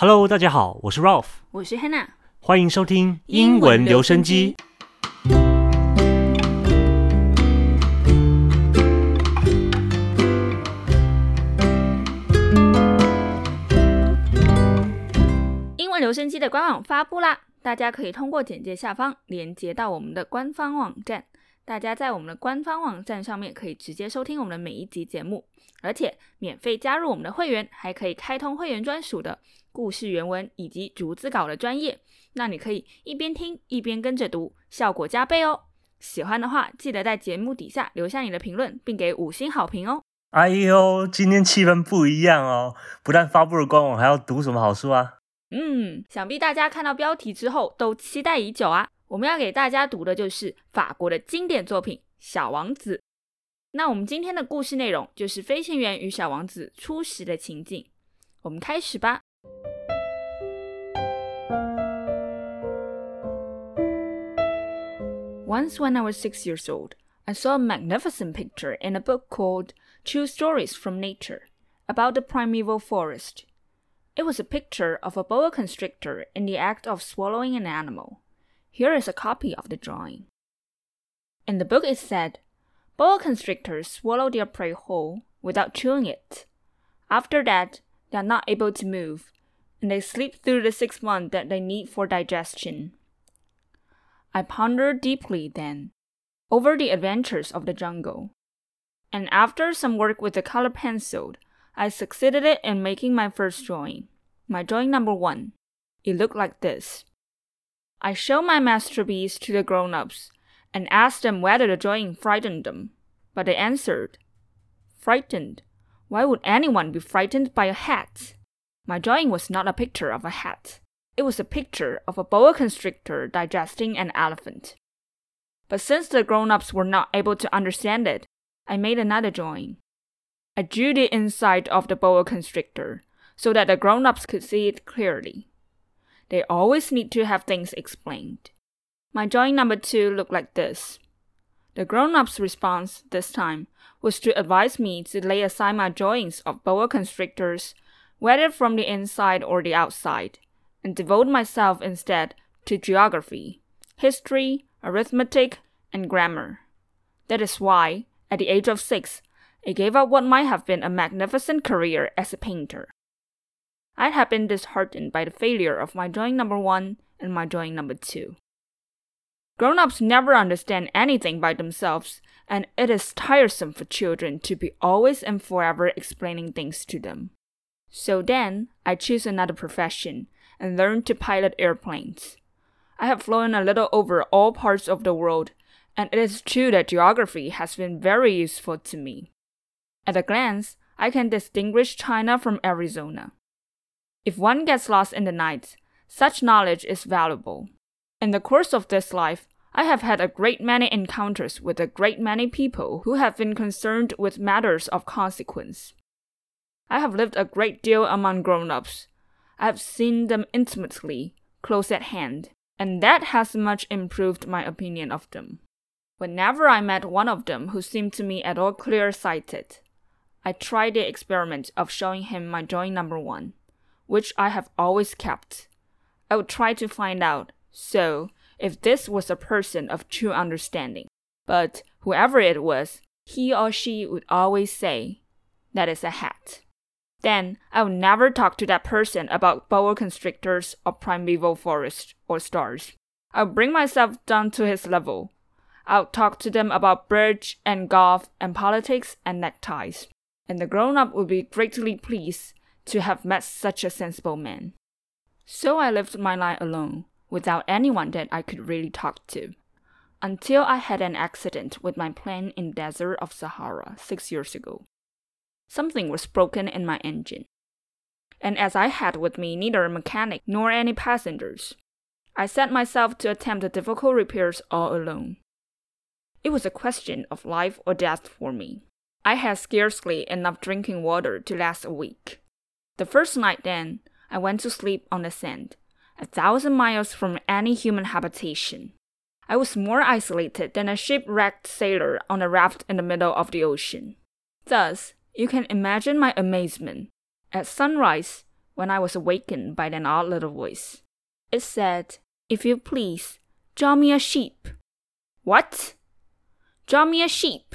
Hello，大家好，我是 Ralph，我是 Hannah，欢迎收听英文留声机。英文留声机。的官网发布啦，大家可以通过简介下方连接到我们的官方网站。大家在我们的官方网站上面可以直接收听我们的每一集节目，而且免费加入我们的会员，还可以开通会员专属的故事原文以及逐字稿的专业。那你可以一边听一边跟着读，效果加倍哦。喜欢的话，记得在节目底下留下你的评论，并给五星好评哦。哎呦，今天气氛不一样哦！不但发布了官网，还要读什么好书啊？嗯，想必大家看到标题之后都期待已久啊。我们要给大家读的就是法国的经典作品《小王子》。那我们今天的故事内容就是飞行员与小王子初识的情景。我们开始吧。Once, when I was six years old, I saw a magnificent picture in a book called True Stories from Nature about the primeval forest. It was a picture of a boa constrictor in the act of swallowing an animal. Here is a copy of the drawing. In the book, it said, Boa constrictors swallow their prey whole without chewing it. After that, they are not able to move, and they sleep through the six months that they need for digestion. I pondered deeply then over the adventures of the jungle, and after some work with the color pencil, I succeeded in making my first drawing. My drawing number one. It looked like this. I showed my masterpiece to the grown ups and asked them whether the drawing frightened them. But they answered, Frightened? Why would anyone be frightened by a hat? My drawing was not a picture of a hat. It was a picture of a boa constrictor digesting an elephant. But since the grown ups were not able to understand it, I made another drawing. I drew the inside of the boa constrictor so that the grown ups could see it clearly. They always need to have things explained. My drawing number two looked like this. The grown up's response this time was to advise me to lay aside my drawings of boa constrictors, whether from the inside or the outside, and devote myself instead to geography, history, arithmetic, and grammar. That is why, at the age of six, I gave up what might have been a magnificent career as a painter. I had been disheartened by the failure of my drawing number one and my drawing number two. Grown ups never understand anything by themselves, and it is tiresome for children to be always and forever explaining things to them. So then, I chose another profession and learned to pilot airplanes. I have flown a little over all parts of the world, and it is true that geography has been very useful to me. At a glance, I can distinguish China from Arizona. If one gets lost in the night, such knowledge is valuable. In the course of this life, I have had a great many encounters with a great many people who have been concerned with matters of consequence. I have lived a great deal among grown ups. I have seen them intimately, close at hand, and that has much improved my opinion of them. Whenever I met one of them who seemed to me at all clear sighted, I tried the experiment of showing him my drawing number one which I have always kept. I would try to find out, so, if this was a person of true understanding. But whoever it was, he or she would always say, That is a hat. Then I would never talk to that person about boa constrictors or primeval forest or stars. I would bring myself down to his level. I would talk to them about bridge and golf and politics and neckties. And the grown up would be greatly pleased to have met such a sensible man. So I lived my life alone, without anyone that I could really talk to, until I had an accident with my plane in desert of Sahara six years ago. Something was broken in my engine. And as I had with me neither a mechanic nor any passengers, I set myself to attempt the difficult repairs all alone. It was a question of life or death for me. I had scarcely enough drinking water to last a week. The first night, then, I went to sleep on the sand, a thousand miles from any human habitation. I was more isolated than a shipwrecked sailor on a raft in the middle of the ocean. Thus, you can imagine my amazement. At sunrise, when I was awakened by an odd little voice. It said, If you please, draw me a sheep. What? Draw me a sheep.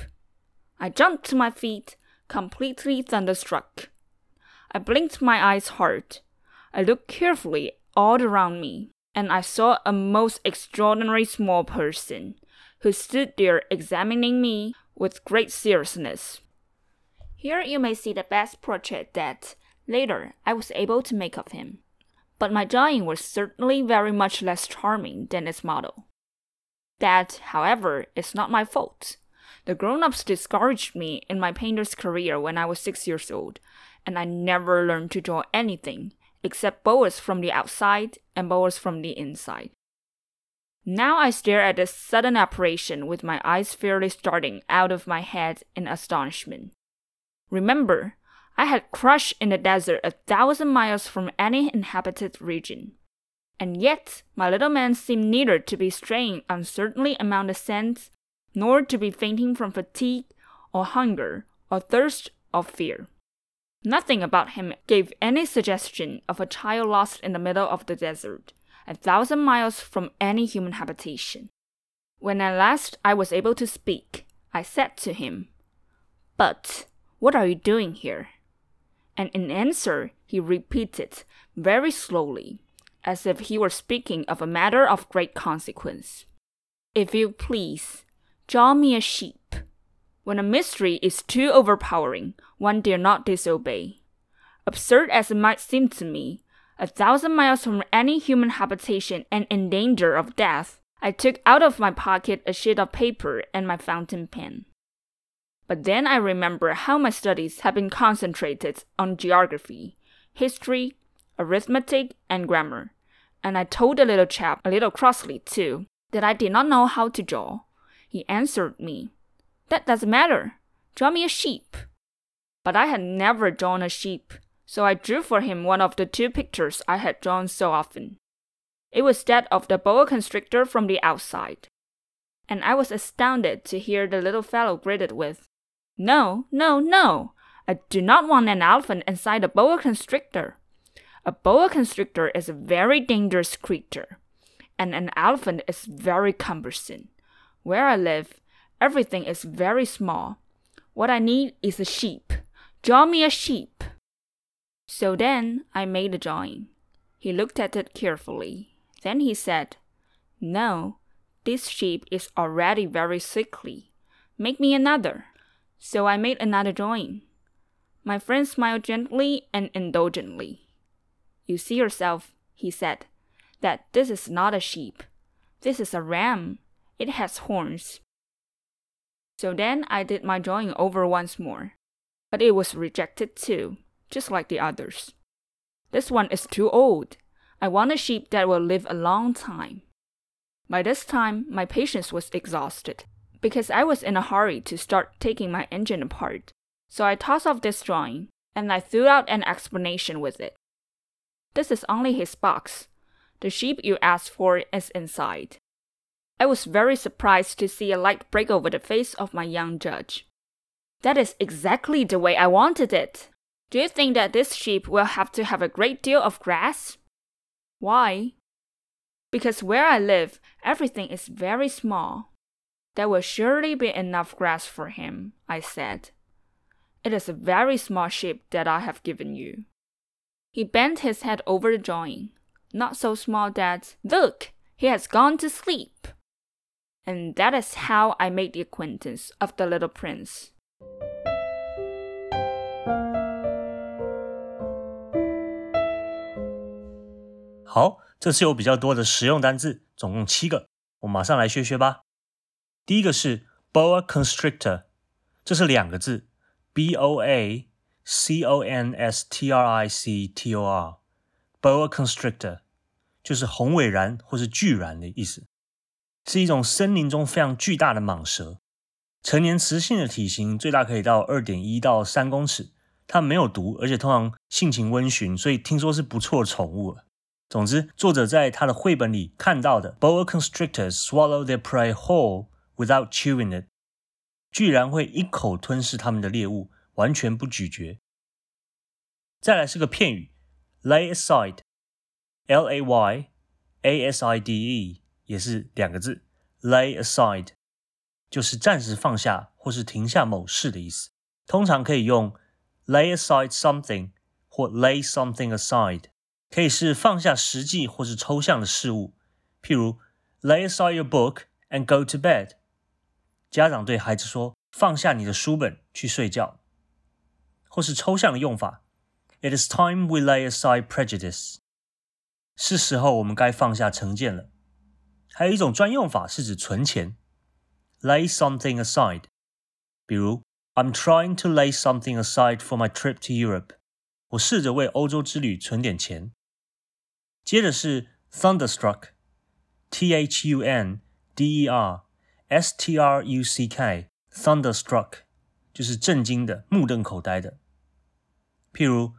I jumped to my feet, completely thunderstruck. I blinked my eyes hard. I looked carefully all around me, and I saw a most extraordinary small person who stood there examining me with great seriousness. Here you may see the best portrait that, later, I was able to make of him. But my drawing was certainly very much less charming than its model. That, however, is not my fault. The grown ups discouraged me in my painter's career when I was six years old, and I never learned to draw anything except boas from the outside and boas from the inside. Now I stare at this sudden apparition with my eyes fairly starting out of my head in astonishment. Remember, I had crushed in the desert a thousand miles from any inhabited region. And yet, my little man seemed neither to be straying uncertainly among the sands, nor to be fainting from fatigue, or hunger, or thirst, or fear. Nothing about him gave any suggestion of a child lost in the middle of the desert, a thousand miles from any human habitation. When at last I was able to speak, I said to him, But what are you doing here? And in answer, he repeated very slowly, as if he were speaking of a matter of great consequence. If you please, draw me a sheep. When a mystery is too overpowering, one dare not disobey. Absurd as it might seem to me, a thousand miles from any human habitation and in danger of death, I took out of my pocket a sheet of paper and my fountain pen. But then I remember how my studies had been concentrated on geography, history, arithmetic, and grammar, and I told the little chap, a little crossly too, that I did not know how to draw. He answered me, That doesn't matter. Draw me a sheep. But I had never drawn a sheep, so I drew for him one of the two pictures I had drawn so often. It was that of the boa constrictor from the outside. And I was astounded to hear the little fellow greeted with, No, no, no! I do not want an elephant inside a boa constrictor. A boa constrictor is a very dangerous creature, and an elephant is very cumbersome. Where I live, everything is very small. What I need is a sheep. Draw me a sheep. So then I made a drawing. He looked at it carefully. Then he said, No, this sheep is already very sickly. Make me another. So I made another drawing. My friend smiled gently and indulgently. You see yourself, he said, that this is not a sheep. This is a ram. It has horns. So then I did my drawing over once more, but it was rejected too, just like the others. This one is too old. I want a sheep that will live a long time. By this time, my patience was exhausted, because I was in a hurry to start taking my engine apart. So I tossed off this drawing, and I threw out an explanation with it. This is only his box. The sheep you asked for is inside. I was very surprised to see a light break over the face of my young judge. That is exactly the way I wanted it. Do you think that this sheep will have to have a great deal of grass? Why? Because where I live, everything is very small. There will surely be enough grass for him, I said. It is a very small sheep that I have given you. He bent his head over the drawing, not so small that, look, he has gone to sleep. And that is how I made the acquaintance of the little prince. 好，这次有比较多的实用单字，总共七个，我马上来学学吧。第一个是 boa constrictor，这是两个字，b o a c o n s t r i c t o r，boa constrictor 就是红尾蚺或是巨蚺的意思， 是一种森林中非常巨大的蟒蛇。成年雌性的体型最大可以到二点一到三公尺，它没有毒，而且通常性情温驯，所以听说是不错的宠物。总之，作者在他的绘本里看到的 boa constrictors swallow their prey whole without chewing it，居然会一口吞噬他们的猎物，完全不咀嚼。再来是个片语 lay aside，l a y a s i d e 也是两个字，lay aside 就是暂时放下或是停下某事的意思。通常可以用 lay aside something 或 lay something aside，可以是放下实际或是抽象的事物，譬如 lay aside your book and go to bed。家长对孩子说：“放下你的书本，去睡觉。”或是抽象的用法：“It is time we lay aside prejudice。”是时候我们该放下成见了。 还有一种专用法是指存钱，lay something aside。比如，I'm trying to lay something aside for my trip to Europe。我试着为欧洲之旅存点钱。接着是 thunderstruck，T H U N D E R S T R U C K，thunderstruck 就是震惊的、目瞪口呆的。譬如，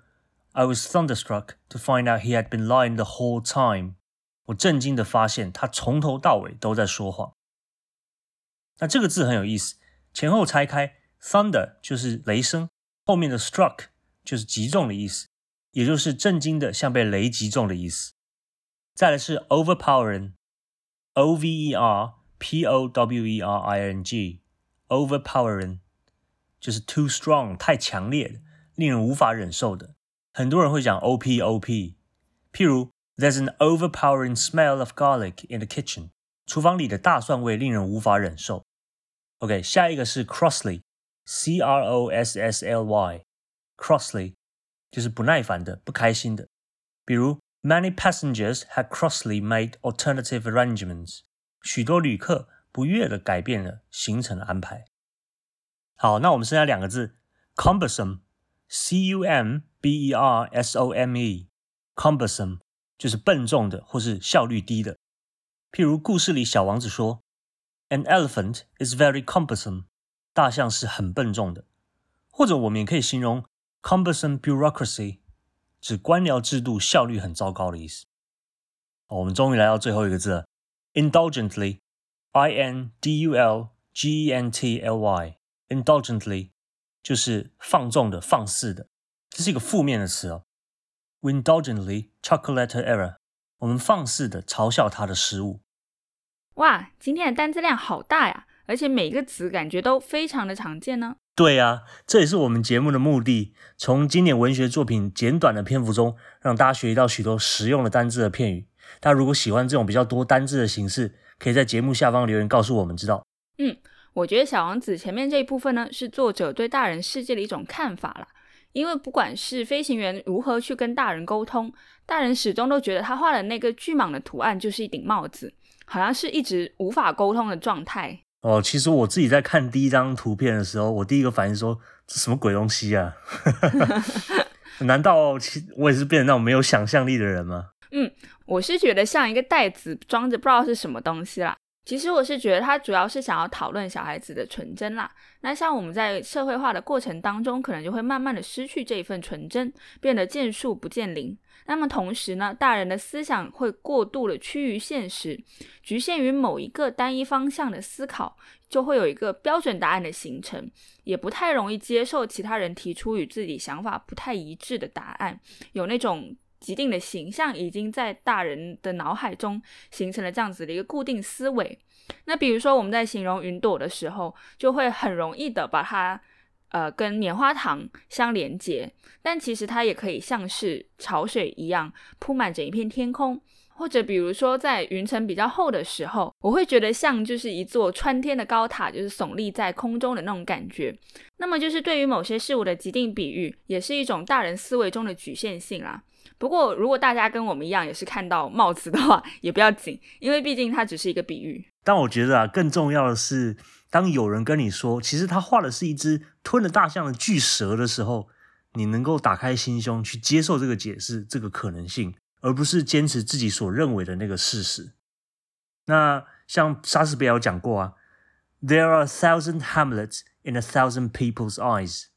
I was thunderstruck to find out he had been lying the whole time。 我震惊的发现他从头到尾都在说谎。那这个字很有意思，前后拆开，thunder 就是雷声，后面的 struck 就是击中的意思，也就是震惊的像被雷击中的意思。再来是 overpowering，o v e r p o w e r i n g，overpowering 就是 too strong 太强烈的。令人无法忍受的，很多人会讲 O P O P。譬如 There's an overpowering smell of garlic in the kitchen. 厨房里的大蒜味令人无法忍受。OK，下一个是 Crossly，C R O S S L Y，Crossly 就是不耐烦的、不开心的。比如，Many passengers had crossly made alternative arrangements。许多旅客不悦的改变了行程安排。好，那我们剩下两个字，cumbersome，C U M B E R S O M E，cumbersome 就是笨重的或是效率低的。譬如故事里小王子说：“An elephant is very cumbersome。”大象是很笨重的。或者我们也可以形容 cumbersome bureaucracy，指官僚制度效率很糟糕的意思。我们终于来到最后一个字了，indulgently，I N D U L G E N T L Y，indulgently。就是放纵的、放肆的，这是一个负面的词哦。We indulgently chocolate error，我们放肆的嘲笑他的失误。哇，今天的单词量好大呀，而且每个词感觉都非常的常见呢。对呀，这也是我们节目的目的，从经典文学作品简短的篇幅中，让大家学习到许多实用的单字和片语。大家如果喜欢这种比较多单字的形式，可以在节目下方留言告诉我们知道。嗯。我觉得《小王子》前面这一部分呢，是作者对大人世界的一种看法啦。因为不管是飞行员如何去跟大人沟通，大人始终都觉得他画的那个巨蟒的图案就是一顶帽子，好像是一直无法沟通的状态。哦，其实我自己在看第一张图片的时候，我第一个反应说：“这什么鬼东西啊？难道其我也是变成那种没有想象力的人吗？”嗯，我是觉得像一个袋子装着不知道是什么东西啦。其实我是觉得他主要是想要讨论小孩子的纯真啦。那像我们在社会化的过程当中，可能就会慢慢的失去这一份纯真，变得见树不见林。那么同时呢，大人的思想会过度的趋于现实，局限于某一个单一方向的思考，就会有一个标准答案的形成，也不太容易接受其他人提出与自己想法不太一致的答案，有那种。既定的形象已经在大人的脑海中形成了这样子的一个固定思维。那比如说我们在形容云朵的时候，就会很容易的把它呃跟棉花糖相连接，但其实它也可以像是潮水一样铺满整一片天空。或者比如说在云层比较厚的时候，我会觉得像就是一座穿天的高塔，就是耸立在空中的那种感觉。那么就是对于某些事物的既定比喻，也是一种大人思维中的局限性啦。不过，如果大家跟我们一样也是看到帽子的话，也不要紧，因为毕竟它只是一个比喻。但我觉得啊，更重要的是，当有人跟你说，其实他画的是一只吞了大象的巨蛇的时候，你能够打开心胸去接受这个解释、这个可能性，而不是坚持自己所认为的那个事实。那像莎士比亚有讲过啊，There are a thousand Hamlets in a thousand people's eyes，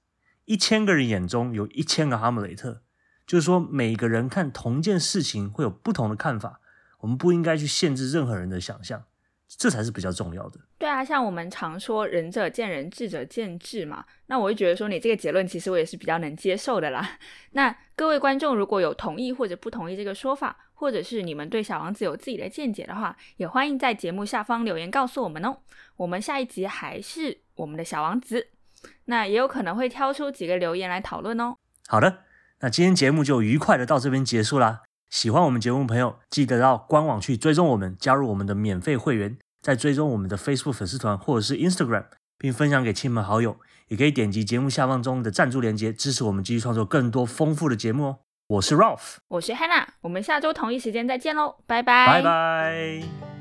一千个人眼中有一千个哈姆雷特。就是说，每个人看同一件事情会有不同的看法，我们不应该去限制任何人的想象。这才是比较重要的。对啊，像我们常说“仁者见仁，智者见智”嘛，那我会觉得说你这个结论其实我也是比较能接受的啦。那各位观众如果有同意或者不同意这个说法，或者是你们对小王子有自己的见解的话，也欢迎在节目下方留言告诉我们哦。我们下一集还是我们的小王子，那也有可能会挑出几个留言来讨论哦。好的，那今天节目就愉快的到这边结束啦。喜欢我们节目的朋友，记得到官网去追踪我们，加入我们的免费会员。再追踪我们的 Facebook 粉丝团或者是 Instagram，并分享给亲朋好友，也可以点击节目下方中的赞助链接，支持我们继续创作更多丰富的节目哦。我是 Ralph，我是 Hannah，我们下周同一时间再见喽，拜拜，拜拜。